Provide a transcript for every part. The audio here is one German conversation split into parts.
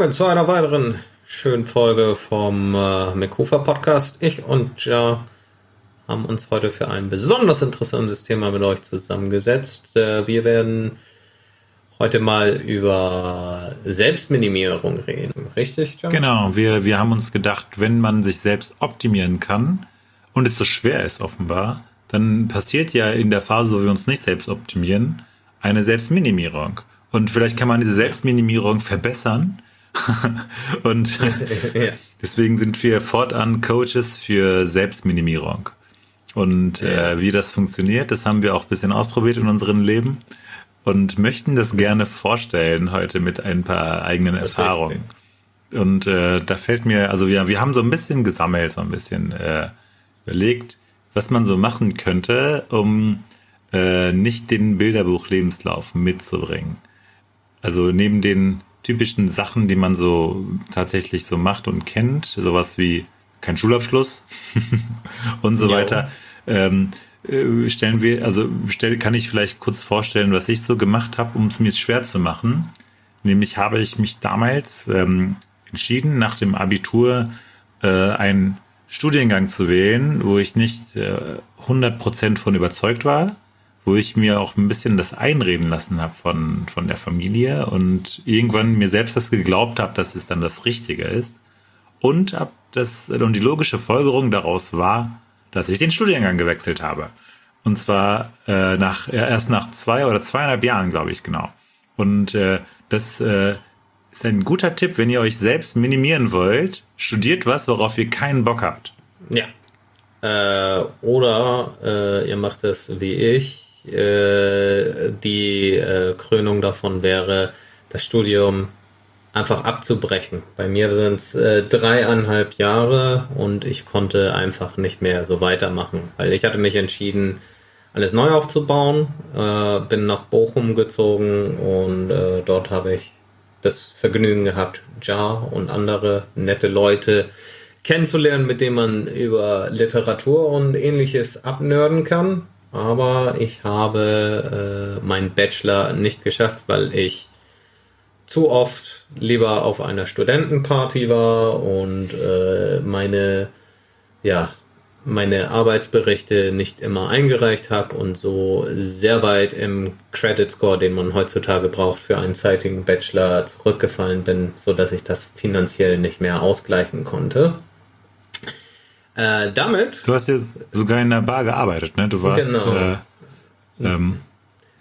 willkommen zu einer weiteren schönen Folge vom äh, McHofer Podcast. Ich und Ja haben uns heute für ein besonders interessantes Thema mit euch zusammengesetzt. Äh, wir werden heute mal über Selbstminimierung reden, richtig? John? Genau, wir, wir haben uns gedacht, wenn man sich selbst optimieren kann und es so schwer ist offenbar, dann passiert ja in der Phase, wo wir uns nicht selbst optimieren, eine Selbstminimierung. Und vielleicht kann man diese Selbstminimierung verbessern. und ja. deswegen sind wir fortan Coaches für Selbstminimierung. Und ja. äh, wie das funktioniert, das haben wir auch ein bisschen ausprobiert in unserem Leben und möchten das gerne vorstellen heute mit ein paar eigenen Erfahrungen. Und äh, da fällt mir, also wir, wir haben so ein bisschen gesammelt, so ein bisschen äh, überlegt, was man so machen könnte, um äh, nicht den Bilderbuch-Lebenslauf mitzubringen. Also neben den typischen Sachen, die man so tatsächlich so macht und kennt, sowas wie kein Schulabschluss und so ja. weiter, ähm, äh, stellen wir, also stell, kann ich vielleicht kurz vorstellen, was ich so gemacht habe, um es mir schwer zu machen. Nämlich habe ich mich damals ähm, entschieden, nach dem Abitur äh, einen Studiengang zu wählen, wo ich nicht äh, 100% von überzeugt war, wo ich mir auch ein bisschen das einreden lassen habe von, von der Familie und irgendwann mir selbst das geglaubt habe, dass es dann das Richtige ist. Und, ab das, und die logische Folgerung daraus war, dass ich den Studiengang gewechselt habe. Und zwar äh, nach, äh, erst nach zwei oder zweieinhalb Jahren, glaube ich, genau. Und äh, das äh, ist ein guter Tipp, wenn ihr euch selbst minimieren wollt, studiert was, worauf ihr keinen Bock habt. Ja. Äh, oder äh, ihr macht es wie ich, äh, die äh, Krönung davon wäre, das Studium einfach abzubrechen. Bei mir sind es äh, dreieinhalb Jahre und ich konnte einfach nicht mehr so weitermachen, weil ich hatte mich entschieden, alles neu aufzubauen, äh, bin nach Bochum gezogen und äh, dort habe ich das Vergnügen gehabt, Ja und andere nette Leute kennenzulernen, mit denen man über Literatur und ähnliches abnörden kann aber ich habe äh, meinen Bachelor nicht geschafft, weil ich zu oft lieber auf einer Studentenparty war und äh, meine ja meine Arbeitsberichte nicht immer eingereicht habe und so sehr weit im Credit Score, den man heutzutage braucht für einen zeitigen Bachelor, zurückgefallen bin, so dass ich das finanziell nicht mehr ausgleichen konnte. Äh, damit. Du hast ja sogar in der Bar gearbeitet, ne? Du warst. Genau. Äh, ähm,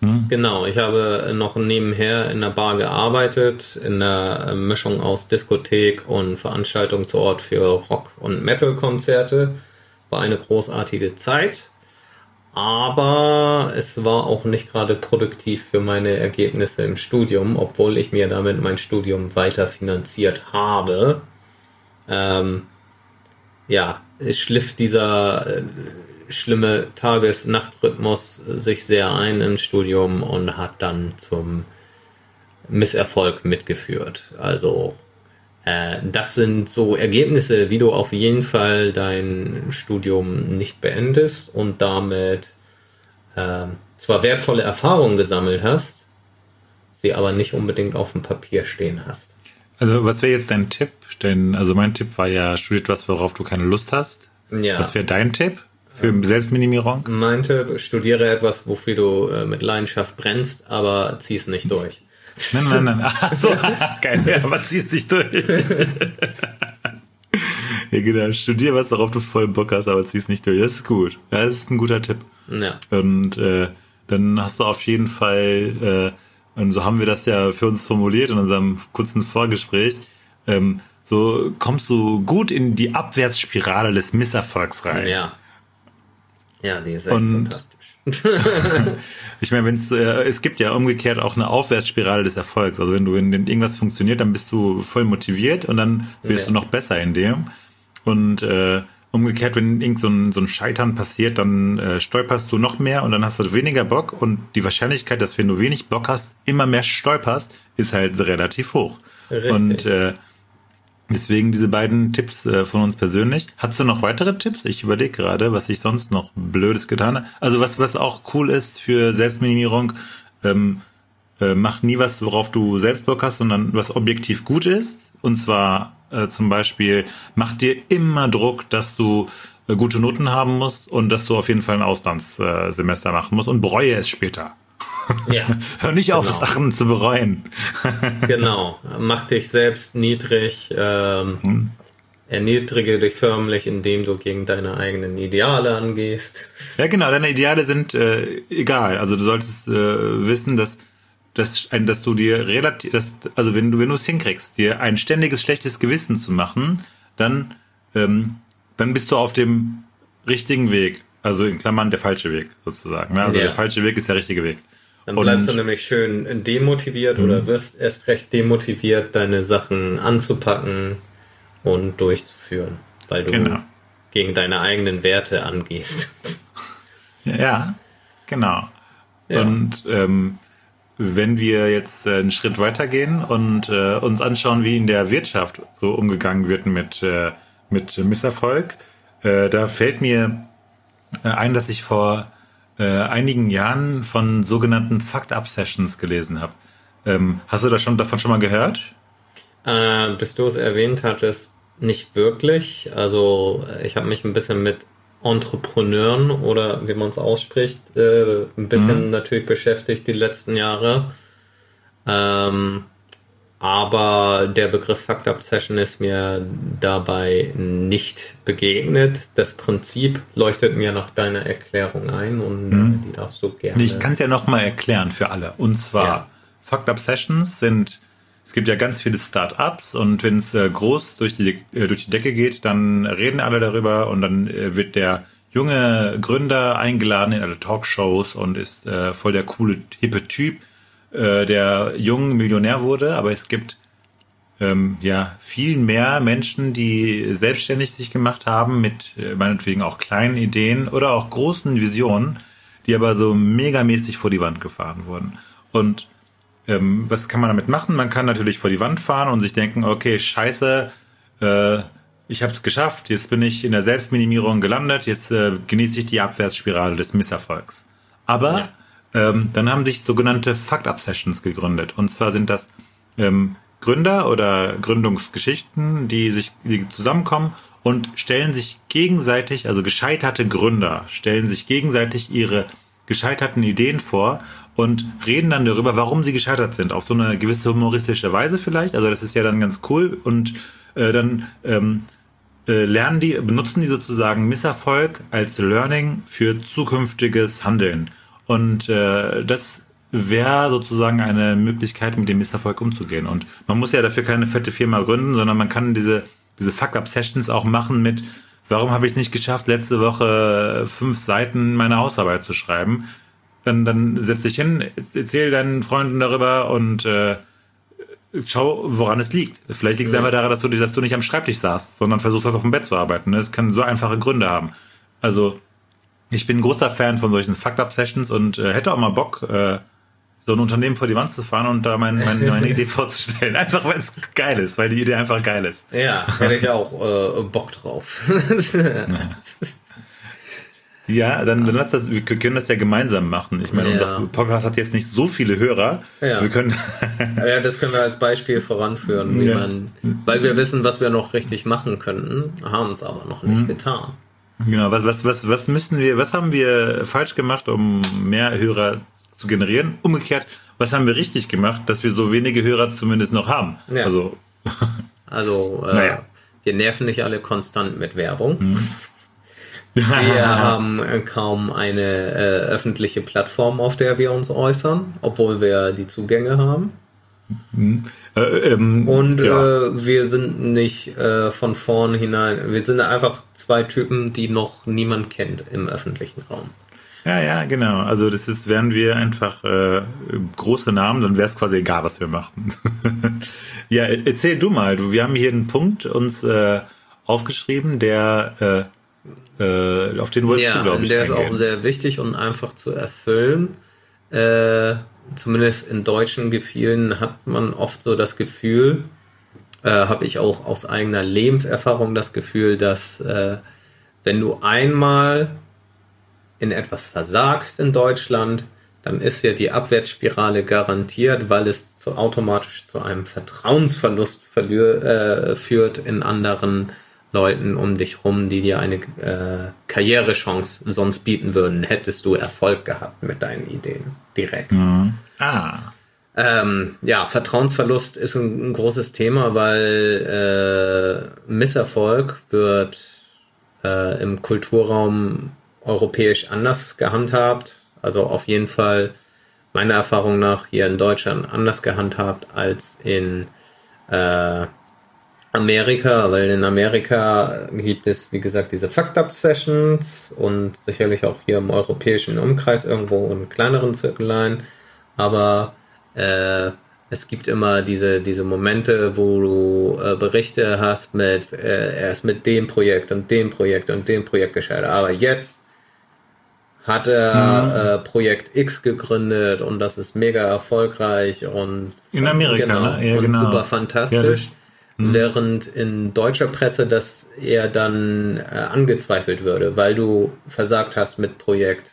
hm? Genau, ich habe noch nebenher in der Bar gearbeitet, in der Mischung aus Diskothek und Veranstaltungsort für Rock- und Metal-Konzerte. War eine großartige Zeit, aber es war auch nicht gerade produktiv für meine Ergebnisse im Studium, obwohl ich mir damit mein Studium weiter finanziert habe. Ähm, ja, schliff dieser äh, schlimme Tages-Nacht-Rhythmus sich sehr ein im Studium und hat dann zum Misserfolg mitgeführt. Also äh, das sind so Ergebnisse, wie du auf jeden Fall dein Studium nicht beendest und damit äh, zwar wertvolle Erfahrungen gesammelt hast, sie aber nicht unbedingt auf dem Papier stehen hast. Also was wäre jetzt dein Tipp? Denn, also mein Tipp war ja, studiert was, worauf du keine Lust hast. Ja. Was wäre dein Tipp für Selbstminimierung? Mein Tipp, studiere etwas, wofür du äh, mit Leidenschaft brennst, aber zieh es nicht durch. Nein, nein, nein. Ach so, geil, aber zieh es nicht durch. ja, genau. Studier was, worauf du voll Bock hast, aber zieh es nicht durch. Das ist gut. Das ist ein guter Tipp. Ja. Und äh, dann hast du auf jeden Fall äh, und so haben wir das ja für uns formuliert in unserem kurzen Vorgespräch, ähm, so kommst du gut in die Abwärtsspirale des Misserfolgs rein. Ja. Ja, die ist echt und fantastisch. ich meine, wenn es äh, es gibt ja umgekehrt auch eine Aufwärtsspirale des Erfolgs. Also wenn du wenn irgendwas funktioniert, dann bist du voll motiviert und dann wirst ja. du noch besser in dem. Und äh, Umgekehrt, wenn irgend so ein, so ein Scheitern passiert, dann äh, stolperst du noch mehr und dann hast du weniger Bock und die Wahrscheinlichkeit, dass wenn du wenig Bock hast, immer mehr stolperst, ist halt relativ hoch. Richtig. Und äh, deswegen diese beiden Tipps äh, von uns persönlich. Hast du noch weitere Tipps? Ich überlege gerade, was ich sonst noch Blödes getan habe. Also was, was auch cool ist für Selbstminimierung, ähm, äh, mach nie was, worauf du selbst Bock hast, sondern was objektiv gut ist. Und zwar äh, zum Beispiel, mach dir immer Druck, dass du äh, gute Noten haben musst und dass du auf jeden Fall ein Auslandssemester machen musst und bereue es später. Ja. Hör nicht auf, genau. Sachen zu bereuen. genau. Mach dich selbst niedrig. Ähm, hm. Erniedrige dich förmlich, indem du gegen deine eigenen Ideale angehst. Ja, genau. Deine Ideale sind äh, egal. Also du solltest äh, wissen, dass dass, dass du dir relativ, dass, also wenn du wenn du es hinkriegst, dir ein ständiges schlechtes Gewissen zu machen, dann ähm, dann bist du auf dem richtigen Weg. Also in Klammern der falsche Weg sozusagen. Ne? Also ja. der falsche Weg ist der richtige Weg. Dann bleibst und, du nämlich schön demotiviert mh. oder wirst erst recht demotiviert, deine Sachen anzupacken und durchzuführen, weil du genau. gegen deine eigenen Werte angehst. ja, genau. Ja. Und ähm, wenn wir jetzt äh, einen Schritt weitergehen und äh, uns anschauen, wie in der Wirtschaft so umgegangen wird mit, äh, mit Misserfolg, äh, da fällt mir äh, ein, dass ich vor äh, einigen Jahren von sogenannten Fucked-Up-Sessions gelesen habe. Ähm, hast du da schon, davon schon mal gehört? Äh, bis du es erwähnt hattest, nicht wirklich. Also ich habe mich ein bisschen mit Entrepreneuren oder wie man es ausspricht, äh, ein bisschen mhm. natürlich beschäftigt die letzten Jahre. Ähm, aber der Begriff Fucked Up Session ist mir dabei nicht begegnet. Das Prinzip leuchtet mir nach deiner Erklärung ein und mhm. die darfst du gerne. Ich kann es ja nochmal erklären für alle. Und zwar, ja. Fucked Up Sessions sind, es gibt ja ganz viele Start-ups und wenn es äh, groß durch die, äh, durch die Decke geht, dann reden alle darüber und dann äh, wird der junge Gründer eingeladen in alle Talkshows und ist voll der coole, hippe Typ äh, der jung Millionär wurde, aber es gibt ähm, ja viel mehr Menschen, die selbstständig sich gemacht haben mit äh, meinetwegen auch kleinen Ideen oder auch großen Visionen, die aber so megamäßig vor die Wand gefahren wurden. Und ähm, was kann man damit machen? Man kann natürlich vor die Wand fahren und sich denken, okay, scheiße, äh, ich habe es geschafft, jetzt bin ich in der Selbstminimierung gelandet, jetzt äh, genieße ich die Abwärtsspirale des Misserfolgs. Aber ja. Ähm, dann haben sich sogenannte Fucked-Up-Sessions gegründet. Und zwar sind das ähm, Gründer oder Gründungsgeschichten, die sich die zusammenkommen und stellen sich gegenseitig, also gescheiterte Gründer, stellen sich gegenseitig ihre gescheiterten Ideen vor und reden dann darüber, warum sie gescheitert sind, auf so eine gewisse humoristische Weise vielleicht. Also das ist ja dann ganz cool und äh, dann ähm, äh, lernen die, benutzen die sozusagen Misserfolg als Learning für zukünftiges Handeln. Und äh, das wäre sozusagen eine Möglichkeit, mit dem Misserfolg umzugehen. Und man muss ja dafür keine fette Firma gründen, sondern man kann diese, diese Fuck-Up-Sessions auch machen mit, warum habe ich es nicht geschafft, letzte Woche fünf Seiten meiner Hausarbeit zu schreiben? Dann, dann setz dich hin, erzähl deinen Freunden darüber und äh, schau, woran es liegt. Vielleicht liegt es einfach daran, dass du, dass du nicht am Schreibtisch saßt, sondern versucht hast, auf dem Bett zu arbeiten. Das kann so einfache Gründe haben. Also ich bin ein großer Fan von solchen Fucked-Up-Sessions und äh, hätte auch mal Bock, äh, so ein Unternehmen vor die Wand zu fahren und da mein, mein, meine Idee vorzustellen. Einfach weil es geil ist, weil die Idee einfach geil ist. Ja, hätte ich auch äh, Bock drauf. ja, dann, dann lass das, wir können das ja gemeinsam machen. Ich meine, ja. unser Podcast hat jetzt nicht so viele Hörer. Ja. Wir können ja, das können wir als Beispiel voranführen, wie ja. man, weil wir wissen, was wir noch richtig machen könnten, haben es aber noch nicht mhm. getan. Genau, was, was, was, was müssen wir, was haben wir falsch gemacht, um mehr Hörer zu generieren? Umgekehrt, was haben wir richtig gemacht, dass wir so wenige Hörer zumindest noch haben? Ja. Also, also äh, naja. wir nerven nicht alle konstant mit Werbung. Hm. Wir haben kaum eine äh, öffentliche Plattform, auf der wir uns äußern, obwohl wir die Zugänge haben. Mhm. Äh, ähm, und ja. äh, wir sind nicht äh, von vornherein, wir sind einfach zwei Typen, die noch niemand kennt im öffentlichen Raum. Ja, ja, genau. Also das ist, wären wir einfach äh, große Namen, dann wäre es quasi egal, was wir machen. ja, erzähl du mal. Du, wir haben hier einen Punkt uns äh, aufgeschrieben, der äh, äh, auf den wolltest ja, du, glaube ich. Der ist auch sehr wichtig und einfach zu erfüllen. Äh, zumindest in deutschen Gefühlen hat man oft so das Gefühl, äh, habe ich auch aus eigener Lebenserfahrung das Gefühl, dass äh, wenn du einmal in etwas versagst in Deutschland, dann ist ja die Abwärtsspirale garantiert, weil es zu, automatisch zu einem Vertrauensverlust äh, führt in anderen Leuten um dich rum, die dir eine äh, Karrierechance sonst bieten würden, hättest du Erfolg gehabt mit deinen Ideen direkt. Mhm. Ah. Ähm, ja, Vertrauensverlust ist ein, ein großes Thema, weil äh, Misserfolg wird äh, im Kulturraum europäisch anders gehandhabt. Also auf jeden Fall meiner Erfahrung nach hier in Deutschland anders gehandhabt als in äh, Amerika, weil in Amerika gibt es, wie gesagt, diese Fucked-Up-Sessions und sicherlich auch hier im europäischen Umkreis irgendwo in kleineren Zirkeleien. Aber äh, es gibt immer diese, diese Momente, wo du äh, Berichte hast mit, äh, er ist mit dem Projekt und dem Projekt und dem Projekt gescheitert. Aber jetzt hat er mhm. äh, Projekt X gegründet und das ist mega erfolgreich und in Amerika, genau, ne? ja, und genau. super fantastisch. Ja, Mhm. Während in deutscher Presse das eher dann äh, angezweifelt würde, weil du versagt hast mit Projekt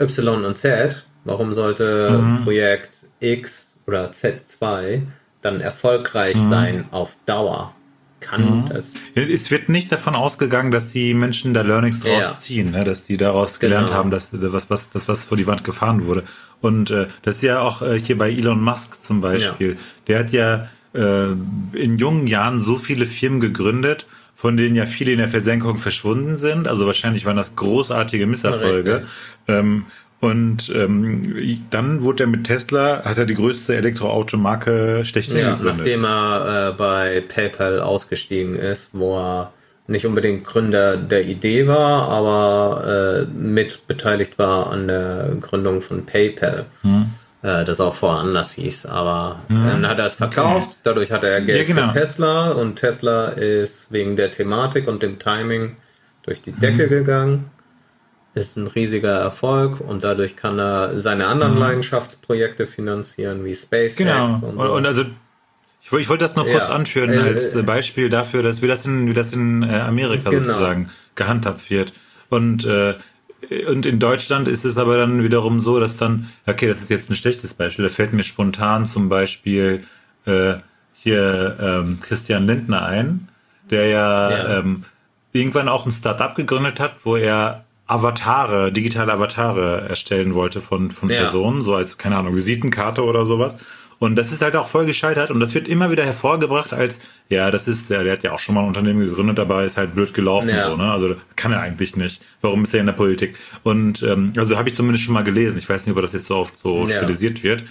Y und Z. Warum sollte Mhm. Projekt X oder Z2 dann erfolgreich Mhm. sein auf Dauer? Kann Mhm. das. Es wird nicht davon ausgegangen, dass die Menschen da Learnings draus Ja. ziehen, ne? dass die daraus gelernt Genau. haben, dass das was, das, was vor die Wand gefahren wurde. Und äh, das ist ja auch äh, hier bei Elon Musk zum Beispiel. Der hat ja äh, in jungen Jahren so viele Firmen gegründet, von denen ja viele in der Versenkung verschwunden sind. Also wahrscheinlich waren das großartige Misserfolge. Ähm, und ähm, dann wurde er mit Tesla, hat er die größte Elektroautomarke schlechthin Ja, gegründet. nachdem er äh, bei PayPal ausgestiegen ist, wo er nicht unbedingt Gründer der Idee war, aber äh, mit beteiligt war an der Gründung von PayPal. Hm. Äh, das auch vorher anders hieß. Aber dann hat er es verkauft, dadurch hatte er Geld Ja, genau. für Tesla und Tesla ist wegen der Thematik und dem Timing durch die Decke Hm. gegangen. Ist ein riesiger Erfolg und dadurch kann er seine anderen Leidenschaftsprojekte finanzieren, wie SpaceX Genau. und so. und also ich, ich wollte das nur kurz Ja. anführen Äh, als äh, Beispiel dafür, dass wie das in wie das in äh, Amerika Genau. sozusagen gehandhabt wird. Und äh, und in Deutschland ist es aber dann wiederum so, dass dann, okay, das ist jetzt ein schlechtes Beispiel, da fällt mir spontan zum Beispiel äh, hier ähm, Christian Lindner ein, der ja, Ja. Ähm, irgendwann auch ein Startup gegründet hat, wo er Avatare, digitale Avatare erstellen wollte von, von Ja. Personen, so als, keine Ahnung, Visitenkarte oder sowas. Und das ist halt auch voll gescheitert und das wird immer wieder hervorgebracht als, ja, das ist, der, der hat ja auch schon mal ein Unternehmen gegründet, aber ist halt blöd gelaufen, Ja. so, ne? Also kann er eigentlich nicht. Warum ist er in der Politik? Und ähm, also habe ich zumindest schon mal gelesen. Ich weiß nicht, ob das jetzt so oft so Ja. stilisiert wird.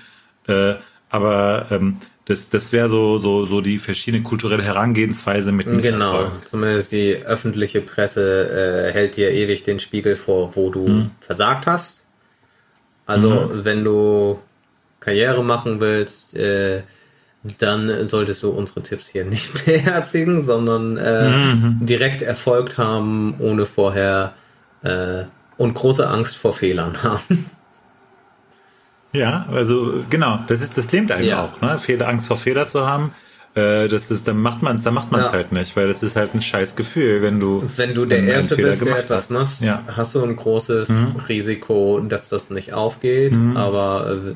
Äh, aber ähm, das, das wäre so, so, so die verschiedene kulturelle Herangehensweise mit Genau, Misserfolg. zumindest die öffentliche Presse äh, hält dir ewig den Spiegel vor, wo du Mhm. versagt hast. Also wenn du Karriere machen willst, äh, dann solltest du unsere Tipps hier nicht beherzigen, sondern äh, Mhm. direkt erfolgt haben, ohne vorher äh, und große Angst vor Fehlern haben. Ja, also genau, das ist das lähmt einem Ja. auch, ne? Fehler, Angst vor Fehler zu haben. Äh, das ist, dann macht man es, dann macht man es Ja. halt nicht, weil das ist halt ein scheiß Gefühl, wenn du Wenn du der Erste Fehler bist, der etwas machst, Ja. hast du ein großes Mhm. Risiko, dass das nicht aufgeht. Aber äh,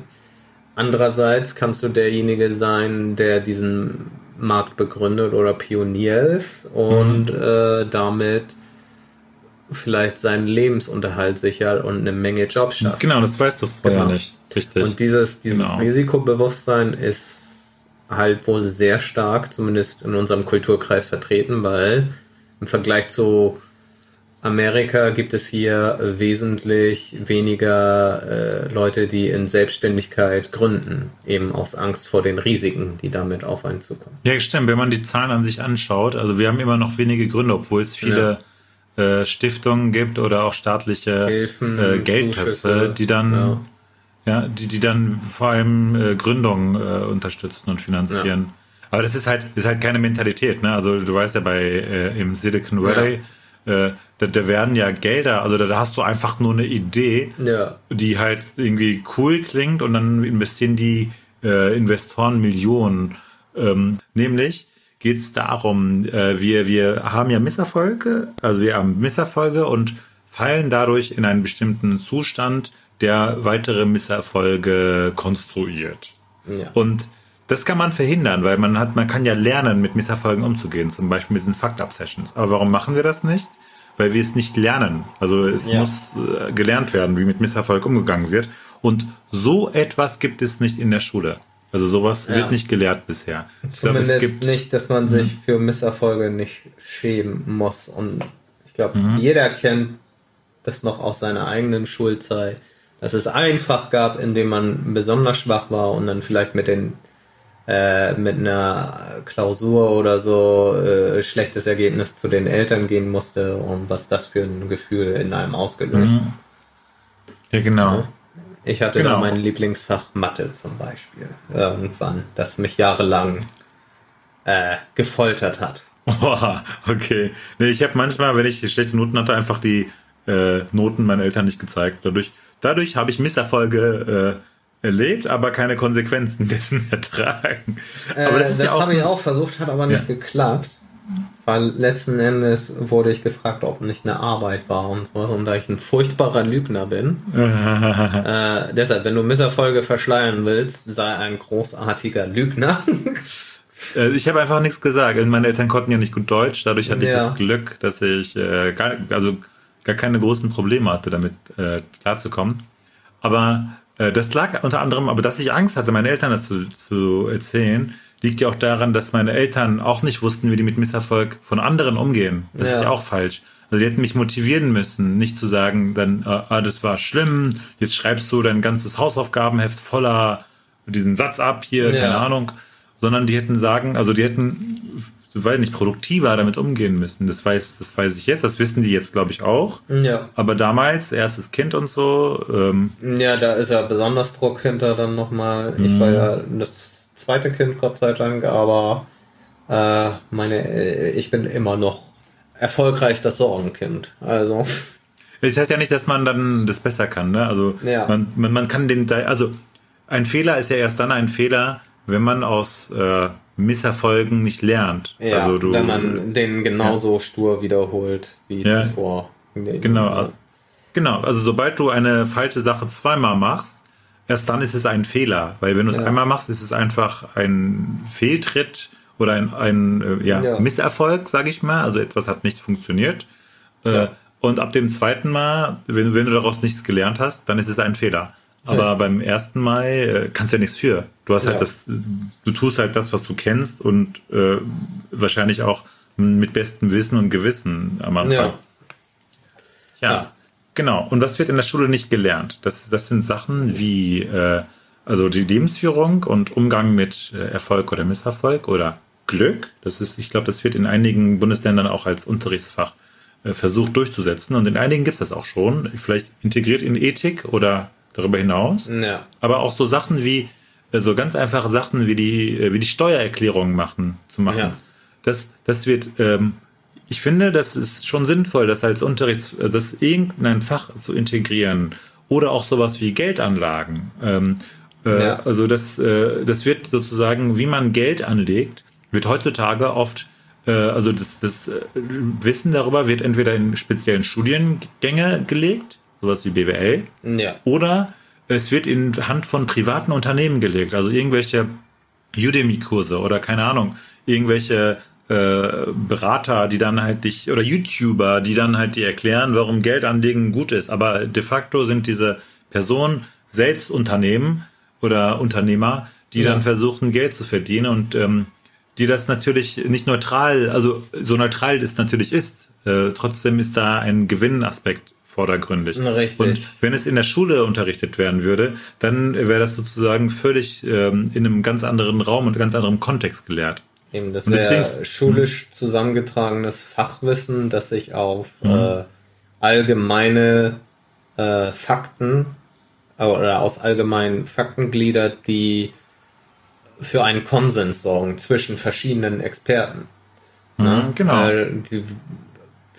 andererseits kannst du derjenige sein, der diesen Markt begründet oder Pionier ist und Mhm. äh, damit vielleicht seinen Lebensunterhalt sichert und eine Menge Jobs schafft. Genau, das weißt du vorher Genau. nicht. Richtig. Und dieses, dieses Genau. Risikobewusstsein ist halt wohl sehr stark, zumindest in unserem Kulturkreis vertreten, weil im Vergleich zu Amerika gibt es hier wesentlich weniger äh, Leute, die in Selbstständigkeit gründen, eben aus Angst vor den Risiken, die damit auf einen zukommen. Ja, stimmt. Wenn man die Zahlen an sich anschaut, also wir haben immer noch wenige Gründe, obwohl es viele äh, Stiftungen gibt oder auch staatliche Hilfen, äh, Geldtöpfe, die dann ja. ja, die, die dann vor allem äh, Gründungen äh, unterstützen und finanzieren. Aber das ist halt, ist halt keine Mentalität, ne? Also du weißt ja bei äh, im Silicon Valley, äh, da, da werden ja Gelder, also da, da hast du einfach nur eine Idee, Ja, die halt irgendwie cool klingt und dann investieren die äh, Investoren Millionen. Ähm, nämlich geht es darum, äh, wir, wir haben ja Misserfolge, also wir haben Misserfolge und fallen dadurch in einen bestimmten Zustand, der weitere Misserfolge konstruiert. Ja. Und das kann man verhindern, weil man hat, man kann ja lernen, mit Misserfolgen umzugehen, zum Beispiel mit diesen Fucked-Up-Sessions. Aber warum machen wir das nicht? Weil wir es nicht lernen. Also es Ja. muss äh, gelernt werden, wie mit Misserfolg umgegangen wird. Und so etwas gibt es nicht in der Schule. Also sowas Ja. wird nicht gelehrt bisher. Ich glaube, Zumindest es gibt, Mhm. nicht, dass man sich für Misserfolge nicht schämen muss. Und ich glaube, Mhm. jeder kennt das noch aus seiner eigenen Schulzeit, dass es ein Fach gab, in dem man besonders schwach war und dann vielleicht mit den äh, mit einer Klausur oder so äh, schlechtes Ergebnis zu den Eltern gehen musste und was das für ein Gefühl in einem ausgelöst hat. Mhm. ja genau. Ich hatte Genau. da mein Lieblingsfach Mathe zum Beispiel irgendwann, das mich jahrelang äh, gefoltert hat. Boah, okay. Nee, ich habe manchmal, wenn ich schlechte Noten hatte, einfach die äh, Noten meinen Eltern nicht gezeigt. Dadurch, dadurch habe ich Misserfolge äh, erlebt, aber keine Konsequenzen dessen ertragen. aber das ist ja auch. Äh, habe ich auch versucht, hat aber nicht Ja. geklappt. Weil letzten Endes wurde ich gefragt, ob nicht eine Arbeit war und so. Und da ich ein furchtbarer Lügner bin, äh, deshalb, wenn du Misserfolge verschleiern willst, sei ein großartiger Lügner. Äh, ich habe einfach nichts gesagt. Also Meine Eltern konnten ja nicht gut Deutsch, dadurch hatte ich Ja. das Glück, dass ich äh, gar, also gar keine großen Probleme hatte, damit äh, klarzukommen. Aber äh, das lag unter anderem, aber dass ich Angst hatte, meinen Eltern das zu, zu erzählen, liegt ja auch daran, dass meine Eltern auch nicht wussten, wie die mit Misserfolg von anderen umgehen. Das Ja. ist ja auch falsch. Also die hätten mich motivieren müssen, nicht zu sagen, dann, äh, ah, das war schlimm, jetzt schreibst du dein ganzes Hausaufgabenheft voller diesen Satz ab hier, Ja. keine Ahnung, sondern die hätten sagen, also die hätten, weil nicht produktiver damit umgehen müssen. Das weiß, das weiß ich jetzt, das wissen die jetzt, glaube ich, auch. ja. Aber damals, erstes Kind und so, ähm, Ja, da ist ja besonders Druck hinter dann nochmal. Ich Mhm. war ja das zweite Kind, Gott sei Dank, aber äh, meine, äh, ich bin immer noch erfolgreich das Sorgenkind. Also, das heißt ja nicht, dass man dann das besser kann, ne? Also Ja. man, man, man kann den, also ein Fehler ist ja erst dann ein Fehler, wenn man aus äh, Misserfolgen nicht lernt. ja, also du, wenn man den genauso stur wiederholt wie Ja. zuvor. Genau. Genau, also sobald du eine falsche Sache zweimal machst, erst dann ist es ein Fehler. Weil wenn du es Ja. einmal machst, ist es einfach ein Fehltritt oder ein, ein äh, ja, Ja. Misserfolg, sage ich mal. Also etwas hat nicht funktioniert. Äh, Ja. Und ab dem zweiten Mal, wenn, wenn du daraus nichts gelernt hast, dann ist es ein Fehler. Aber Richtig. beim ersten Mal äh, kannst du ja nichts für. Du hast Ja. halt das, du tust halt das, was du kennst und äh, wahrscheinlich auch mit bestem Wissen und Gewissen am Anfang. Ja. Ja, Ja. genau. Und das wird in der Schule nicht gelernt. Das, das sind Sachen wie äh, also die Lebensführung und Umgang mit äh, Erfolg oder Misserfolg oder Glück. Das ist, ich glaube, das wird in einigen Bundesländern auch als Unterrichtsfach äh, versucht durchzusetzen. Und in einigen gibt es das auch schon. Vielleicht integriert in Ethik oder darüber hinaus. Ja. Aber auch so Sachen wie, so ganz einfache Sachen wie die, äh, wie die Steuererklärung machen, zu machen. Ja. Das, das wird, ähm, ich finde, das ist schon sinnvoll, das als Unterrichts, das irgendein Fach zu integrieren. Oder auch sowas wie Geldanlagen. Ähm, äh, Ja. Also das, äh, das wird sozusagen, wie man Geld anlegt, wird heutzutage oft, äh, also das, das äh, Wissen darüber wird entweder in speziellen Studiengänge gelegt, sowas wie BWL, Ja. oder es wird in Hand von privaten Unternehmen gelegt, also irgendwelche Udemy-Kurse oder keine Ahnung, irgendwelche äh, Berater, die dann halt dich, oder YouTuber, die dann halt dir erklären, warum Geld anlegen gut ist. Aber de facto sind diese Personen selbst Unternehmen oder Unternehmer, die Ja. dann versuchen, Geld zu verdienen und ähm, die das natürlich nicht neutral, also so neutral es natürlich ist, äh, trotzdem ist da ein Gewinnaspekt vordergründig. Richtig. Und wenn es in der Schule unterrichtet werden würde, dann wäre das sozusagen völlig ähm, in einem ganz anderen Raum und ganz anderem Kontext gelehrt. Eben, das wäre schulisch zusammengetragenes Fachwissen, das sich auf Mhm. äh, allgemeine äh, Fakten äh, oder aus allgemeinen Fakten gliedert, die für einen Konsens sorgen zwischen verschiedenen Experten. Ne? Mhm, genau. Weil die,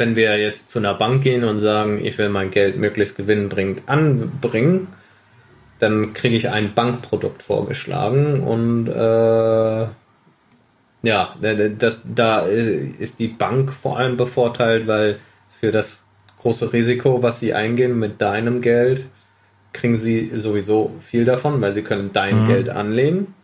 wenn wir jetzt zu einer Bank gehen und sagen, ich will mein Geld möglichst gewinnbringend anbringen, dann kriege ich ein Bankprodukt vorgeschlagen und äh, ja, das, da ist die Bank vor allem bevorteilt, weil für das große Risiko, was sie eingehen mit deinem Geld, kriegen sie sowieso viel davon, weil sie können dein Mhm. Geld anlehnen.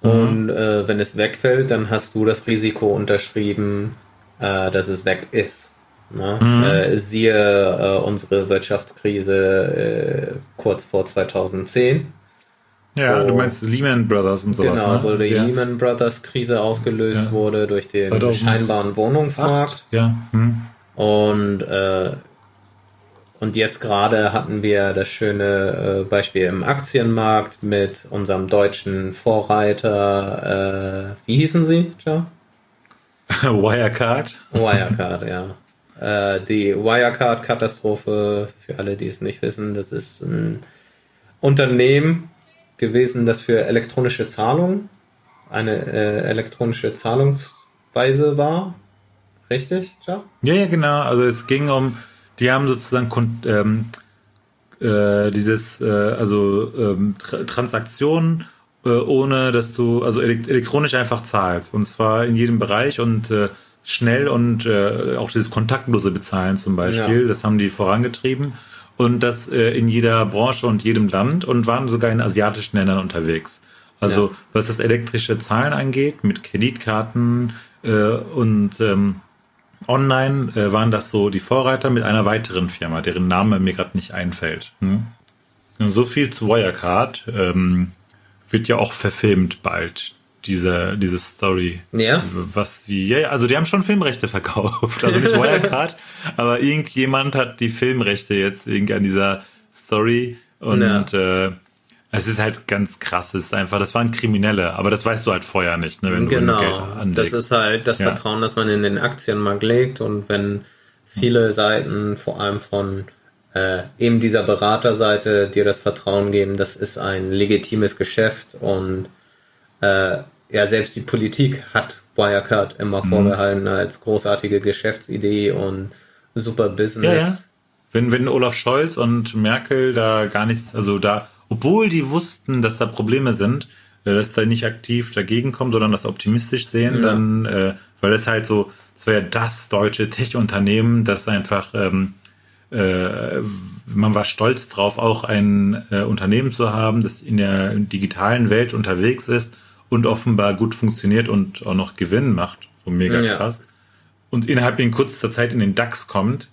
Und äh, wenn es wegfällt, dann hast du das Risiko unterschrieben, äh, dass es weg ist. Ne? Mhm. Äh, siehe äh, unsere Wirtschaftskrise äh, kurz vor 2010. Ja, Oh. du meinst Lehman Brothers und sowas, genau, ne? wo die ja. Lehman Brothers Krise ausgelöst Ja. wurde durch den 2008. scheinbaren Wohnungsmarkt. Ja. Hm. Und, äh, und jetzt gerade hatten wir das schöne äh, Beispiel im Aktienmarkt mit unserem deutschen Vorreiter, äh, wie hießen sie? Ja? Wirecard. Wirecard, ja. Äh, die Wirecard-Katastrophe, für alle, die es nicht wissen, das ist ein Unternehmen gewesen, das für elektronische Zahlungen eine äh, elektronische Zahlungsweise war. Richtig, ja? Ja, ja, genau. Also es ging um, die haben sozusagen ähm, äh, dieses, äh, also ähm, Tra Transaktionen, äh, ohne dass du, also elekt elektronisch einfach zahlst. Und zwar in jedem Bereich und äh, schnell und äh, auch dieses kontaktlose Bezahlen zum Beispiel, Ja. das haben die vorangetrieben. Und das äh, in jeder Branche und jedem Land und waren sogar in asiatischen Ländern unterwegs. Also Ja. was das elektrische Zahlen angeht, mit Kreditkarten äh, und ähm, online äh, waren das so die Vorreiter mit einer weiteren Firma, deren Name mir gerade nicht einfällt. Hm? Und So viel zu Wirecard. Ähm, wird ja auch verfilmt bald, diese, diese Story. Ja. Was wie, ja, ja, also die haben schon Filmrechte verkauft. Also nicht Wirecard, aber irgendjemand hat die Filmrechte jetzt irgendwie an dieser Story und äh, es ist halt ganz krass. Es ist einfach, das waren Kriminelle, aber das weißt du halt vorher nicht, ne, wenn du Genau, Geld das anlegst. ist halt das Ja. Vertrauen, das man in den Aktienmarkt legt und wenn viele Seiten, vor allem von äh, eben dieser Beraterseite, dir das Vertrauen geben, das ist ein legitimes Geschäft und äh, ja, selbst die Politik hat Wirecard immer Mhm. vorgehalten als großartige Geschäftsidee und super Business. Ja, ja. Wenn, wenn Olaf Scholz und Merkel da gar nichts, also da, obwohl die wussten, dass da Probleme sind, äh, dass da nicht aktiv dagegen kommen, sondern das optimistisch sehen, Ja. dann, äh, weil das halt so, das war ja das deutsche Tech-Unternehmen, das einfach, ähm, äh, man war stolz drauf, auch ein äh, Unternehmen zu haben, das in der digitalen Welt unterwegs ist und offenbar gut funktioniert und auch noch Gewinn macht. So mega Ja. krass. Und innerhalb in kurzer Zeit in den DAX kommt,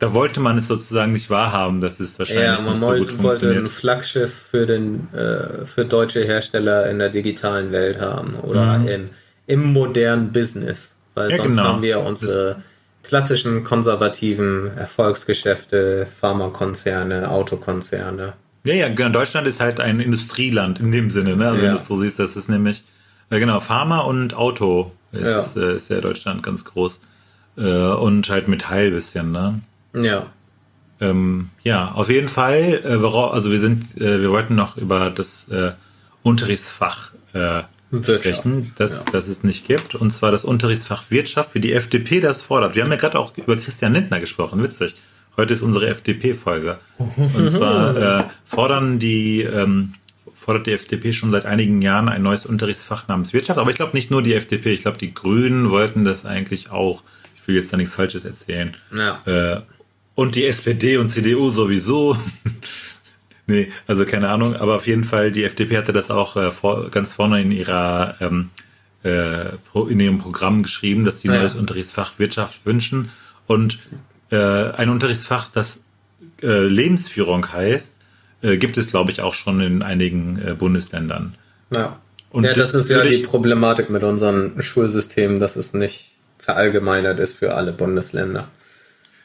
da wollte man es sozusagen nicht wahrhaben, dass es wahrscheinlich Ja, man nicht so wollte, gut wollte ein. Flaggschiff für den äh, für deutsche Hersteller in der digitalen Welt haben oder im, im modernen Business. Weil Mhm. Ja, sonst genau. haben wir unsere klassischen konservativen Erfolgsgeschäfte, Pharmakonzerne, Autokonzerne. Ja, ja, genau. Deutschland ist halt ein Industrieland in dem Sinne, ne? Also Ja. wenn du es so siehst, das ist nämlich, äh, genau, Pharma und Auto ist, Ja. ist, äh, ist ja Deutschland ganz groß. Äh, und halt Metall bisschen, ne? Ja, Ähm, ja, auf jeden Fall, äh, also wir sind, äh, wir wollten noch über das äh, Unterrichtsfach äh, Wirtschaft, sprechen, das, das es nicht gibt. Und zwar das Unterrichtsfach Wirtschaft, wie die FDP das fordert. Wir haben ja gerade auch über Christian Lindner gesprochen, witzig. Heute ist unsere FDP-Folge. Und zwar äh, fordern die, ähm, fordert die FDP schon seit einigen Jahren ein neues Unterrichtsfach namens Wirtschaft. Aber ich glaube nicht nur die FDP, ich glaube die Grünen wollten das eigentlich auch. Ich will jetzt da nichts Falsches erzählen. ja. Äh, und die SPD und CDU sowieso. nee, also keine Ahnung, aber auf jeden Fall, die FDP hatte das auch äh, vor, ganz vorne in ihrer ähm, äh, in ihrem Programm geschrieben, dass sie ein Ja. neues Unterrichtsfach Wirtschaft wünschen. Und äh, ein Unterrichtsfach, das äh, Lebensführung heißt, äh, gibt es, glaube ich, auch schon in einigen äh, Bundesländern. ja. Und ja, das, das ist ja die Problematik mit unserem Schulsystem, dass es nicht verallgemeinert ist für alle Bundesländer.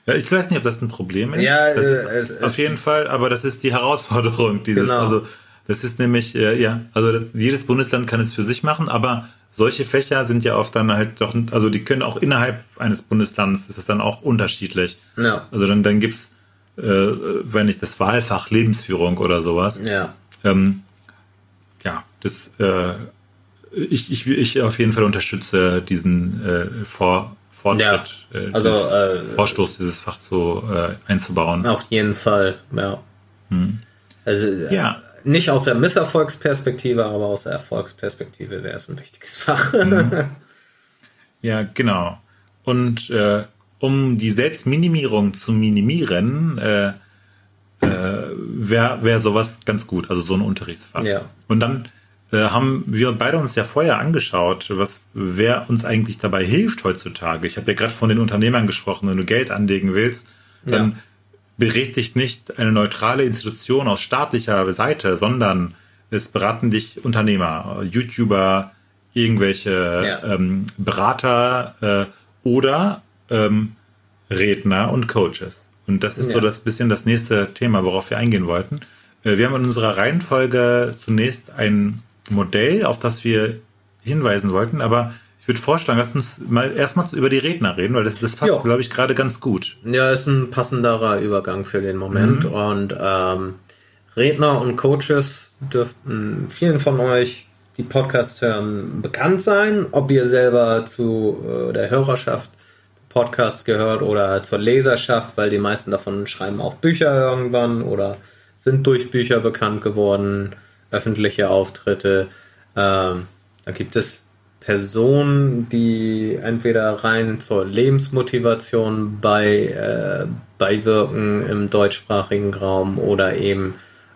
Ja, ich weiß nicht, ob das ein Problem ist. Ja, das äh, ist es- auf es- jeden Fall, aber das ist die Herausforderung. Dieses, Genau. also das ist nämlich, äh, ja, also das, jedes Bundesland kann es für sich machen, aber solche Fächer sind ja oft dann halt doch, also die können auch innerhalb eines Bundeslands ist das dann auch unterschiedlich. Ja, Also dann, dann gibt's, äh, wenn nicht das Wahlfach Lebensführung oder sowas. ja. Ähm, ja, das, äh, ich, ich, ich auf jeden Fall unterstütze diesen äh, Vor, Fortschritt, äh, also, dieses äh, Vorstoß, dieses Fach zu, äh, einzubauen. Auf jeden Fall, ja. Also äh, Ja. Nicht aus der Misserfolgsperspektive, aber aus der Erfolgsperspektive wäre es ein wichtiges Fach. Ja, genau. Und äh, um die Selbstminimierung zu minimieren, äh, äh, wäre wär sowas ganz gut, also so ein Unterrichtsfach. Ja. Und dann äh, haben wir beide uns ja vorher angeschaut, was wer uns eigentlich dabei hilft heutzutage. Ich habe ja gerade von den Unternehmern gesprochen, wenn du Geld anlegen willst, dann Ja. Berät dich nicht eine neutrale Institution aus staatlicher Seite, sondern es beraten dich Unternehmer, YouTuber, irgendwelche Ja. ähm, Berater äh, oder ähm, Redner und Coaches. Und das ist so Ja. das bisschen das nächste Thema, worauf wir eingehen wollten. Äh, Wir haben in unserer Reihenfolge zunächst ein Modell, auf das wir hinweisen wollten, aber würde vorschlagen, lass uns mal erstmal über die Redner reden, weil das, das passt, glaube ich, gerade ganz gut. Ja, ist ein passenderer Übergang für den Moment. Mhm. Und ähm, Redner und Coaches dürften vielen von euch, die Podcasts hören, bekannt sein. Ob ihr selber zu äh, der Hörerschaft Podcasts gehört oder zur Leserschaft, weil die meisten davon schreiben auch Bücher irgendwann oder sind durch Bücher bekannt geworden, öffentliche Auftritte. Ähm, da gibt es Personen, die entweder rein zur Lebensmotivation bei, äh, beiwirken im deutschsprachigen Raum oder eben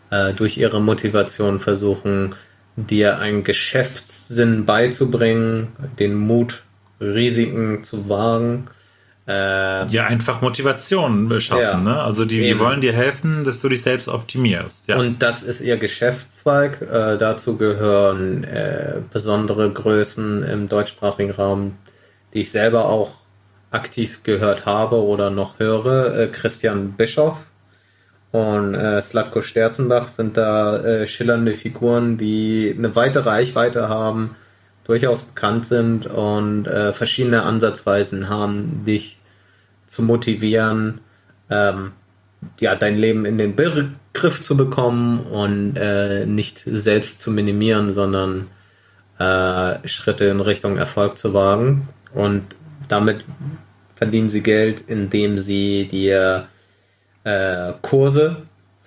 äh, durch ihre Motivation versuchen, dir einen Geschäftssinn beizubringen, den Mut, Risiken zu wagen. Äh, Ja, einfach Motivation schaffen. Ja. Ne? Also die, die wollen dir helfen, dass du dich selbst optimierst. Ja. Und das ist ihr Geschäftszweig. Äh, dazu gehören äh, besondere Größen im deutschsprachigen Raum, die ich selber auch aktiv gehört habe oder noch höre. Äh, Christian Bischoff und äh, Slatko Sterzenbach sind da äh, schillernde Figuren, die eine weite Reichweite haben, durchaus bekannt sind und äh, verschiedene Ansatzweisen haben, dich zu motivieren, ähm, ja, dein Leben in den Griff zu bekommen und äh, nicht selbst zu minimieren, sondern äh, Schritte in Richtung Erfolg zu wagen. Und damit verdienen sie Geld, indem sie dir äh, Kurse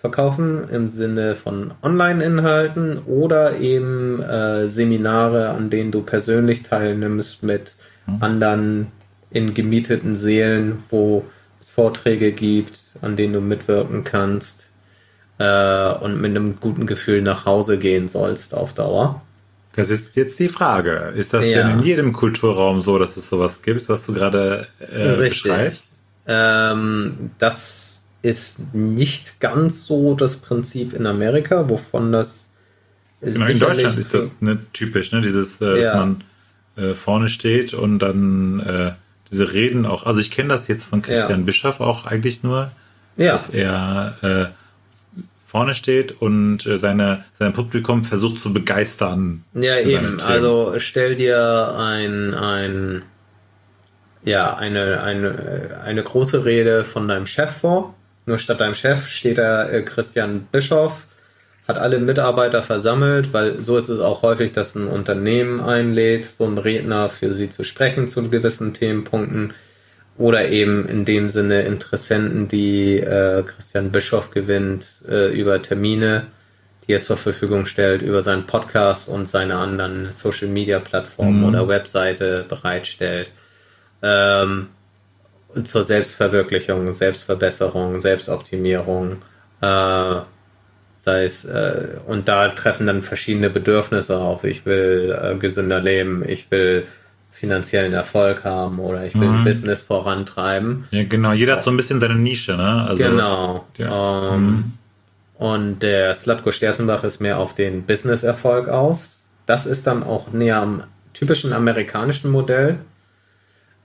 verkaufen im Sinne von Online-Inhalten oder eben äh, Seminare, an denen du persönlich teilnimmst mit anderen in gemieteten Seelen, wo es Vorträge gibt, an denen du mitwirken kannst äh, und mit einem guten Gefühl nach Hause gehen sollst auf Dauer. Das ist jetzt die Frage. Ist das Ja. denn in jedem Kulturraum so, dass es sowas gibt, was du gerade äh, beschreibst? Ähm, das ist nicht ganz so das Prinzip in Amerika, wovon das Genau, in Deutschland ist das ne, typisch, ne? Dieses, äh, dass Ja. man äh, vorne steht und dann äh, diese Reden auch. Also ich kenne das jetzt von Christian Ja. Bischoff auch eigentlich nur, ja, dass er äh, vorne steht und äh, seine, sein Publikum versucht zu begeistern. Ja, eben. Also stell dir ein, ein ja, eine, eine, eine große Rede von deinem Chef vor. Nur statt deinem Chef steht da äh, Christian Bischoff, hat alle Mitarbeiter versammelt, weil so ist es auch häufig, dass ein Unternehmen einlädt, so einen Redner für sie zu sprechen zu gewissen Themenpunkten. Oder eben in dem Sinne Interessenten, die äh, Christian Bischoff gewinnt äh, über Termine, die er zur Verfügung stellt, über seinen Podcast und seine anderen Social Media Plattformen Mhm. oder Webseite bereitstellt. Ähm, zur Selbstverwirklichung, Selbstverbesserung, Selbstoptimierung. Äh, sei es, äh, und da treffen dann verschiedene Bedürfnisse auf. Ich will äh, gesünder leben, ich will finanziellen Erfolg haben oder ich will Mhm. ein Business vorantreiben. Ja, genau. Jeder hat so ein bisschen seine Nische, ne? Also, genau. ja. Ähm, Mhm. Und der Slatko Sterzenbach ist mehr auf den Business-Erfolg aus. Das ist dann auch näher am typischen amerikanischen Modell,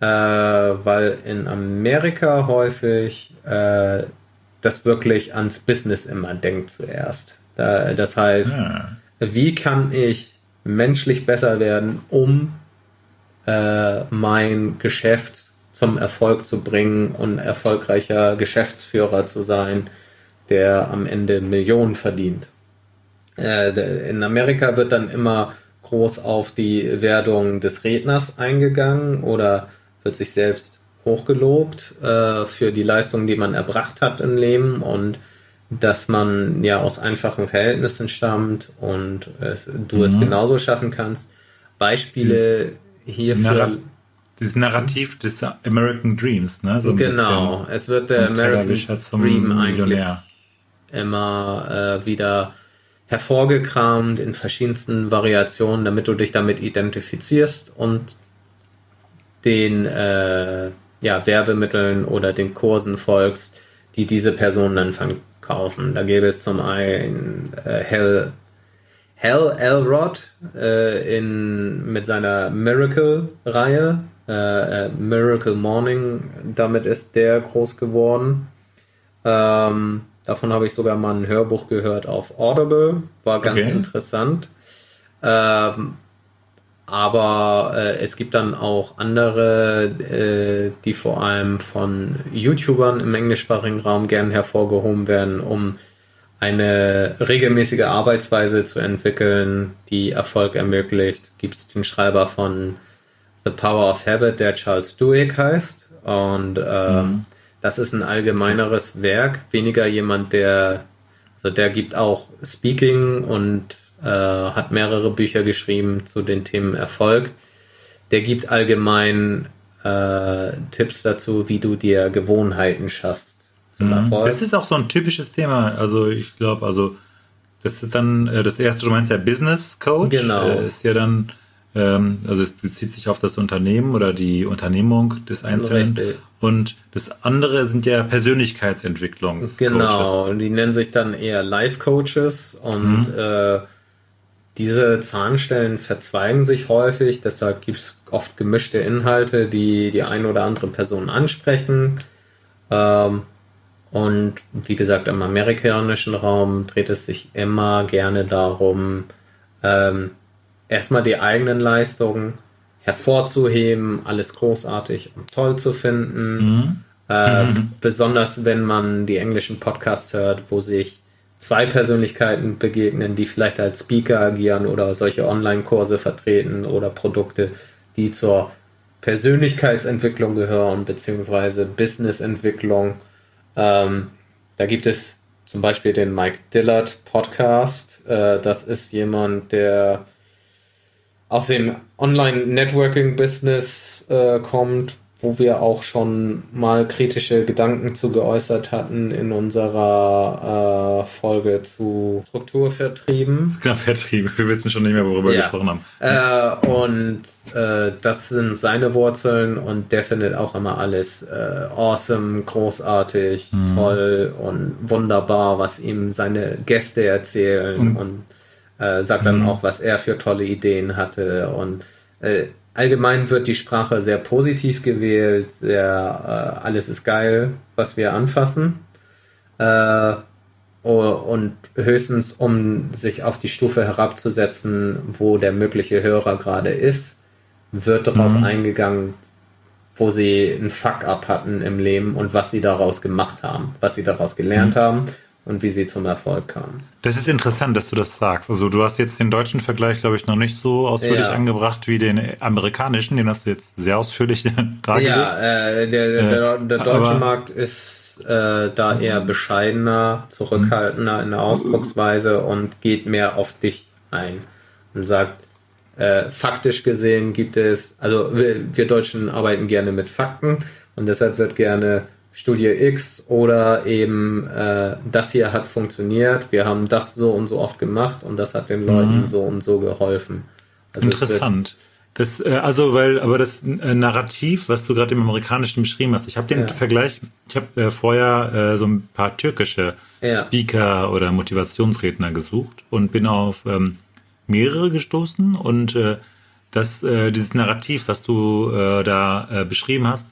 äh, weil in Amerika häufig äh, das wirklich ans Business immer denkt zuerst. Da, das heißt, Ja. wie kann ich menschlich besser werden, um äh, mein Geschäft zum Erfolg zu bringen und erfolgreicher Geschäftsführer zu sein, der am Ende Millionen verdient. Äh, in Amerika wird dann immer groß auf die Werdung des Redners eingegangen oder wird sich selbst hochgelobt äh, für die Leistung, die man erbracht hat im Leben und dass man ja aus einfachen Verhältnissen stammt und äh, du es Mhm. genauso schaffen kannst. Beispiele hierfür. Narra- Dieses Narrativ des American Dreams, ne? So genau, es wird der American Dream eigentlich immer äh, wieder hervorgekramt in verschiedensten Variationen, damit du dich damit identifizierst und den äh, ja, Werbemitteln oder den Kursen folgst, die diese Personen dann verkaufen. Da gäbe es zum einen äh, Hell, Hell Elrod äh, in, mit seiner Miracle-Reihe, äh, äh, Miracle Morning, damit ist der groß geworden. Ähm, davon habe ich sogar mal ein Hörbuch gehört auf Audible, war ganz okay. interessant. Ähm, aber äh, es gibt dann auch andere, äh, die vor allem von YouTubern im englischsprachigen Raum gern hervorgehoben werden, um eine regelmäßige Arbeitsweise zu entwickeln, die Erfolg ermöglicht. Gibt es den Schreiber von The Power of Habit, der Charles Duhigg heißt. Und ähm, mhm. das ist ein allgemeineres Werk, weniger jemand, der, also der gibt auch Speaking und äh, hat mehrere Bücher geschrieben zu den Themen Erfolg. Der gibt allgemein äh, Tipps dazu, wie du dir Gewohnheiten schaffst zum mhm. Erfolg. Das ist auch so ein typisches Thema. Also ich glaube, also das ist dann äh, das erste, du meinst ja Business Coach. Genau. Äh, ist ja dann ähm, also es bezieht sich auf das Unternehmen oder die Unternehmung des Einzelnen. Richtig. Und das andere sind ja Persönlichkeitsentwicklungs. Genau, und die nennen sich dann eher Life Coaches und mhm. äh, diese Zahnstellen verzweigen sich häufig, deshalb gibt es oft gemischte Inhalte, die die eine oder andere Person ansprechen. Ähm, und wie gesagt, im amerikanischen Raum dreht es sich immer gerne darum, ähm, erstmal die eigenen Leistungen hervorzuheben, alles großartig und toll zu finden. Mhm. Äh, mhm. Besonders wenn man die englischen Podcasts hört, wo sich zwei Persönlichkeiten begegnen, die vielleicht als Speaker agieren oder solche Online-Kurse vertreten oder Produkte, die zur Persönlichkeitsentwicklung gehören, beziehungsweise Businessentwicklung. Ähm, da gibt es zum Beispiel den Mike Dillard Podcast. Äh, das ist jemand, der aus dem Online-Networking-Business äh, kommt, wo wir auch schon mal kritische Gedanken zu geäußert hatten in unserer äh, Folge zu Strukturvertrieben. Genau, Vertrieben. Wir wissen schon nicht mehr, worüber ja. wir gesprochen haben. Äh, und äh, das sind seine Wurzeln und der findet auch immer alles äh, awesome, großartig, mhm. toll und wunderbar, was ihm seine Gäste erzählen und, und äh, sagt dann mhm. auch, was er für tolle Ideen hatte und äh, allgemein wird die Sprache sehr positiv gewählt, sehr äh, alles ist geil, was wir anfassen. Äh, und höchstens, um sich auf die Stufe herabzusetzen, wo der mögliche Hörer gerade ist, wird darauf mhm. eingegangen, wo sie einen Fuck-up hatten im Leben und was sie daraus gemacht haben, was sie daraus gelernt mhm. haben und wie sie zum Erfolg kamen. Das ist interessant, dass du das sagst. Also du hast jetzt den deutschen Vergleich, glaube ich, noch nicht so ausführlich ja. angebracht wie den amerikanischen. Den hast du jetzt sehr ausführlich dargelegt. Ja, äh, der, der, der, deutsche Markt ist äh, da eher bescheidener, zurückhaltender in der Ausdrucksweise und geht mehr auf dich ein und sagt, äh, faktisch gesehen gibt es, also wir, wir Deutschen arbeiten gerne mit Fakten und deshalb wird gerne Studie X oder eben äh, das hier hat funktioniert, wir haben das so und so oft gemacht und das hat den Leuten mhm. so und so geholfen. Also Interessant. Das, äh, also, weil, aber das äh, Narrativ, was du gerade im Amerikanischen beschrieben hast, ich habe den ja. Vergleich, ich habe äh, vorher äh, so ein paar türkische ja. Speaker oder Motivationsredner gesucht und bin auf ähm, mehrere gestoßen und äh, das, äh, dieses Narrativ, was du äh, da äh, beschrieben hast,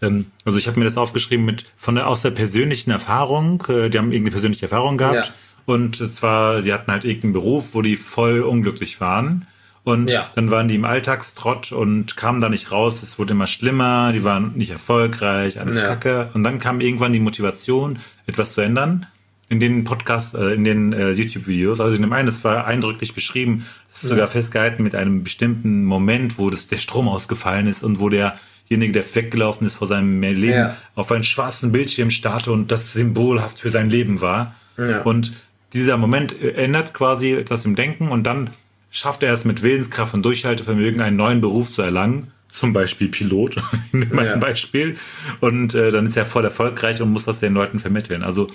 also ich habe mir das aufgeschrieben mit von der aus der persönlichen Erfahrung. Äh, die haben irgendeine persönliche Erfahrung gehabt. Ja. Und zwar, die hatten halt irgendeinen Beruf, wo die voll unglücklich waren. Und ja. dann waren die im Alltagstrott und kamen da nicht raus. Es wurde immer schlimmer, die waren nicht erfolgreich, alles ja. kacke. Und dann kam irgendwann die Motivation, etwas zu ändern. In den Podcasts, äh, in den äh, YouTube-Videos. Also in dem einen, das war eindrücklich beschrieben, es ist sogar festgehalten mit einem bestimmten Moment, wo das, der Strom ausgefallen ist und wo der derjenige, der weggelaufen ist vor seinem Leben, ja. auf einen schwarzen Bildschirm starrte und das symbolhaft für sein Leben war. Ja. Und dieser Moment ändert quasi etwas im Denken und dann schafft er es mit Willenskraft und Durchhaltevermögen, einen neuen Beruf zu erlangen. Zum Beispiel Pilot, in meinem ja. Beispiel. Und äh, dann ist er voll erfolgreich und muss das den Leuten vermitteln. Also.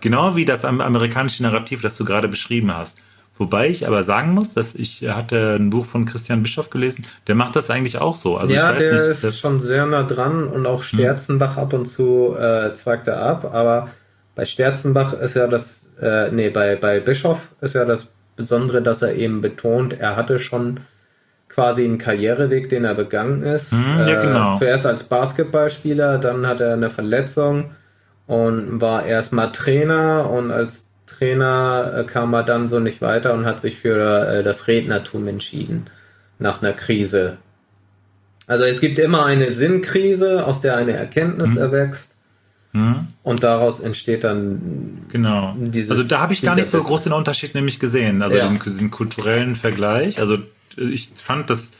Genau wie das amerikanische Narrativ, das du gerade beschrieben hast. Wobei ich aber sagen muss, dass ich hatte ein Buch von Christian Bischoff gelesen, der macht das eigentlich auch so. Also ja, der nicht, ist schon sehr nah dran und auch hm. Sterzenbach hm. ab und zu äh, zweigt er ab, aber bei Sterzenbach ist ja das, äh, nee, bei, bei Bischoff ist ja das Besondere, dass er eben betont, er hatte schon quasi einen Karriereweg, den er begangen ist. Hm, ja, äh, genau. Äh, zuerst als Basketballspieler, dann hat er eine Verletzung und war erstmal Trainer und als Trainer äh, kam er dann so nicht weiter und hat sich für äh, das Rednertum entschieden nach einer Krise. Also es gibt immer eine Sinnkrise, aus der eine Erkenntnis mhm. erwächst. Mhm. Und daraus entsteht dann genau. Dieses also da habe ich gar nicht so groß den Unterschied nämlich gesehen, also ja. den, den, kulturellen Vergleich. Also ich fand, dass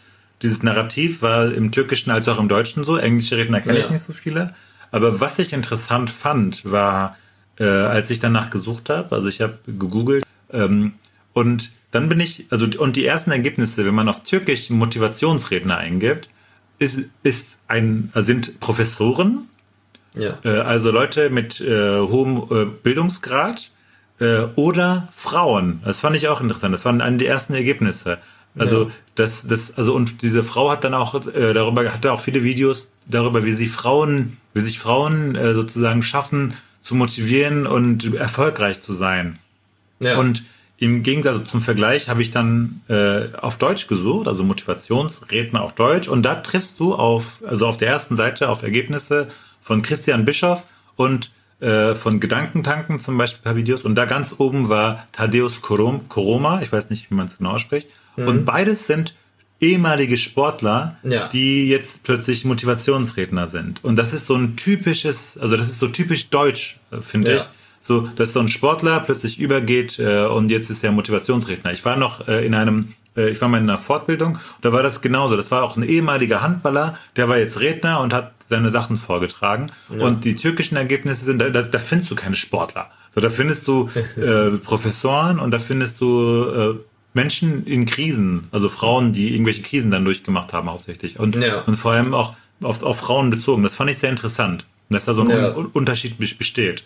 dieses Narrativ war im Türkischen als auch im Deutschen so. Englische Redner kenne ja. ich nicht so viele. Aber was ich interessant fand, war äh, als ich danach gesucht habe. Also ich habe gegoogelt ähm, und dann bin ich, also und die ersten Ergebnisse, wenn man auf Türkisch Motivationsredner eingibt, ist, ist ein, sind Professoren, ja. äh, also Leute mit äh, hohem äh, Bildungsgrad äh, oder Frauen. Das fand ich auch interessant. Das waren eine der ersten Ergebnisse. Also ja. das, das, also und diese Frau hat dann auch äh, darüber, hatte auch viele Videos darüber, wie sie Frauen, wie sich Frauen äh, sozusagen schaffen, zu motivieren und erfolgreich zu sein. Ja. Und im Gegensatz zum Vergleich habe ich dann äh, auf Deutsch gesucht, also Motivationsredner auf Deutsch, und da triffst du auf, also auf der ersten Seite auf Ergebnisse von Christian Bischoff und äh, von Gedankentanken zum Beispiel ein paar Videos. Und da ganz oben war Thaddeus Koroma, ich weiß nicht, wie man es genau spricht. Mhm. Und beides sind ehemalige Sportler, ja. die jetzt plötzlich Motivationsredner sind. Und das ist so ein typisches, also das ist so typisch deutsch, äh, finde ja. ich. So, dass so ein Sportler plötzlich übergeht äh, und jetzt ist er Motivationsredner. Ich war noch äh, in einem, äh, ich war mal in einer Fortbildung, da war das genauso. Das war auch ein ehemaliger Handballer, der war jetzt Redner und hat seine Sachen vorgetragen. Ja. Und die türkischen Ergebnisse sind, da, da findest du keine Sportler. So, da findest du äh, Professoren und da findest du äh, Menschen in Krisen, also Frauen, die irgendwelche Krisen dann durchgemacht haben hauptsächlich und, ja. und vor allem auch auf, auf Frauen bezogen. Das fand ich sehr interessant, dass da so ein ja. Unterschied besteht.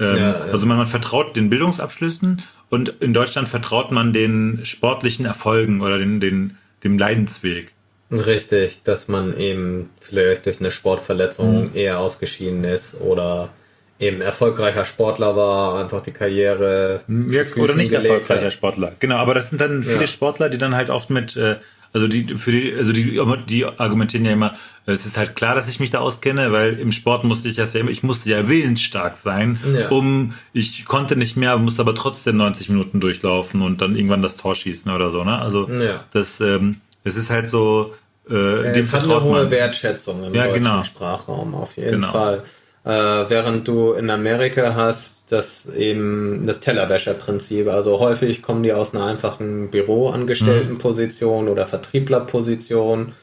Ähm, ja, also man, man vertraut den Bildungsabschlüssen und in Deutschland vertraut man den sportlichen Erfolgen oder den, den, dem Leidensweg. Richtig, dass man eben vielleicht durch eine Sportverletzung mhm. eher ausgeschieden ist oder eben erfolgreicher Sportler war, einfach die Karriere. Ja, oder nicht erfolgreicher Sportler. Genau, aber das sind dann viele ja. Sportler, die dann halt oft mit, äh, also die für die, also die, die argumentieren ja immer, es ist halt klar, dass ich mich da auskenne, weil im Sport musste ich das ja immer, ich musste ja willensstark sein, ja. um, ich konnte nicht mehr, musste aber trotzdem 90 Minuten durchlaufen und dann irgendwann das Tor schießen oder so, ne? Also ja. das, ähm, es ist halt so, äh, ja, dem es hat eine hohe man. Wertschätzung im ja, deutschen genau. Sprachraum auf jeden genau. Fall. Äh, während du in Amerika hast das eben das Tellerwäscherprinzip. Also häufig kommen die aus einer einfachen Büroangestelltenposition mhm. oder Vertrieblerposition.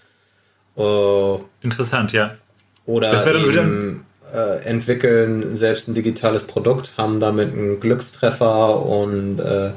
Äh, Interessant, ja. Oder das eben, äh, entwickeln selbst ein digitales Produkt, haben damit einen Glückstreffer und äh,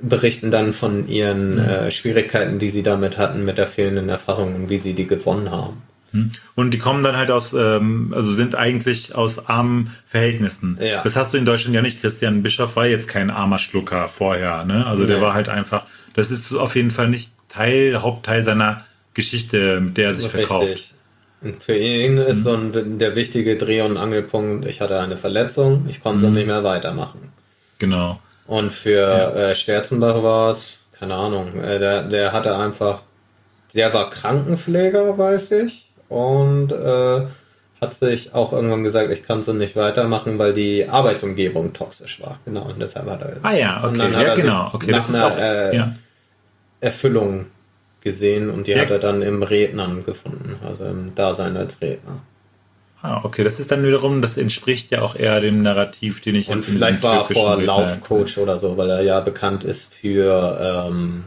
berichten dann von ihren mhm. Äh, Schwierigkeiten, die sie damit hatten, mit der fehlenden Erfahrung und wie sie die gewonnen haben. Hm. Und die kommen dann halt aus, ähm, also sind eigentlich aus armen Verhältnissen. Ja. Das hast du in Deutschland ja nicht. Christian Bischoff war jetzt kein armer Schlucker vorher, ne? Also der war halt einfach, das ist auf jeden Fall nicht Teil, Hauptteil seiner Geschichte, mit der er sich Richtig. verkauft. Und für ihn ist hm. so ein, der wichtige Dreh- und Angelpunkt, ich hatte eine Verletzung, ich konnte hm. nicht mehr weitermachen. Genau. Und für ja. äh, Sterzenbach war es, keine Ahnung, äh, der, der hatte einfach, der war Krankenpfleger, weiß ich und äh, hat sich auch irgendwann gesagt, ich kann so nicht weitermachen, weil die Arbeitsumgebung toxisch war. Genau, und deshalb hat er. Ah ja, okay, ja, genau. Okay, nach das einer, ist auch, äh, ja. Erfüllung gesehen und die ja. hat er dann im Rednern gefunden, also im Dasein als Redner. Ah, okay, das ist dann wiederum, das entspricht ja auch eher dem Narrativ, den ich und jetzt vielleicht war er vor Laufcoach oder so, weil er ja bekannt ist für ähm,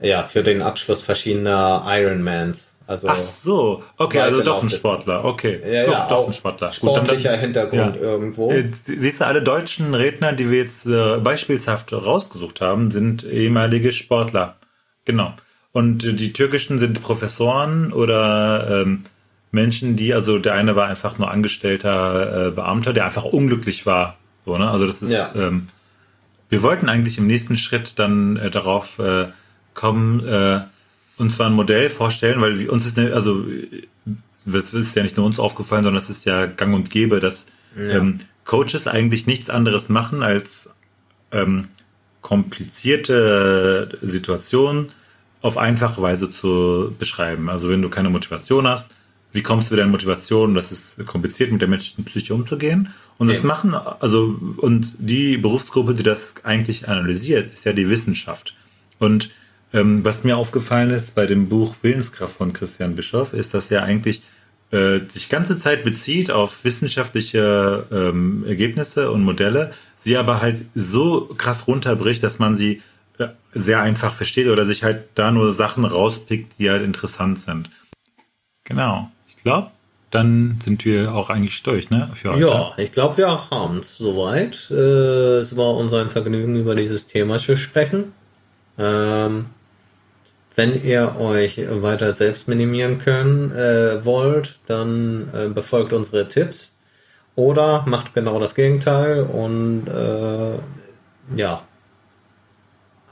ja für den Abschluss verschiedener Ironmans also Ach so, okay, also doch ein Sportler, okay. Ja, ja, doch ein Sportler. Sportlicher Gut, dann, Hintergrund ja. irgendwo. Äh, siehst du, alle deutschen Redner, die wir jetzt äh, beispielshaft rausgesucht haben, sind ehemalige Sportler. Genau. Und die türkischen sind Professoren oder ähm, Menschen, die, also der eine war einfach nur angestellter äh, Beamter, der einfach unglücklich war So, ne? Also das ist, ja. ähm, wir wollten eigentlich im nächsten Schritt dann äh, darauf äh, kommen, äh, uns zwar ein Modell vorstellen, weil uns ist, ne, also das ist ja nicht nur uns aufgefallen, sondern es ist ja gang und gäbe, dass ja. ähm, Coaches eigentlich nichts anderes machen, als ähm, komplizierte Situationen auf einfache Weise zu beschreiben. Also wenn du keine Motivation hast, wie kommst du wieder in Motivation? Das ist kompliziert, mit der menschlichen Psyche umzugehen. Und das machen, also, und die Berufsgruppe, die das eigentlich analysiert, ist ja die Wissenschaft. Und ähm, was mir aufgefallen ist bei dem Buch Willenskraft von Christian Bischoff, ist, dass er eigentlich äh, sich ganze Zeit bezieht auf wissenschaftliche ähm, Ergebnisse und Modelle, sie aber halt so krass runterbricht, dass man sie äh, sehr einfach versteht oder sich halt da nur Sachen rauspickt, die halt interessant sind. Genau. Ich glaube, dann sind wir auch eigentlich durch, ne? Für heute. Ja, ich glaube, wir haben es soweit. Äh, es war uns ein Vergnügen, über dieses Thema zu sprechen. Ähm, wenn ihr euch weiter selbst minimieren können äh, wollt, dann äh, befolgt unsere Tipps oder macht genau das Gegenteil und äh, ja,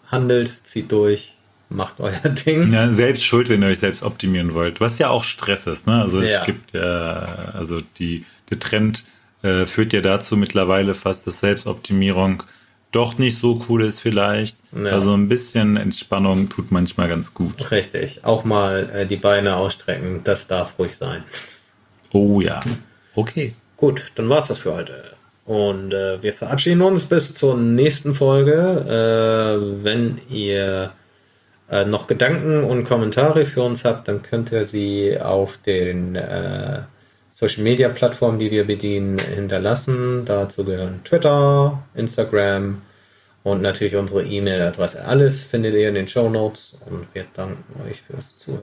handelt, zieht durch, macht euer Ding. Ja, selbst schuld, wenn ihr euch selbst optimieren wollt, was ja auch Stress ist. Ne? Also es ja. gibt ja, also die, der Trend äh, führt ja dazu mittlerweile fast, dass Selbstoptimierung doch nicht so cool ist vielleicht. Ja. Also ein bisschen Entspannung tut manchmal ganz gut. Richtig. Auch mal äh, die Beine ausstrecken, das darf ruhig sein. Oh ja. Okay. Gut, dann war's das für heute. Und äh, wir verabschieden uns bis zur nächsten Folge. Äh, wenn ihr äh, noch Gedanken und Kommentare für uns habt, dann könnt ihr sie auf den äh, Social Media Plattformen, die wir bedienen, hinterlassen. Dazu gehören Twitter, Instagram und natürlich unsere E-Mail-Adresse. Alles findet ihr in den Show Notes und wir danken euch fürs Zuhören.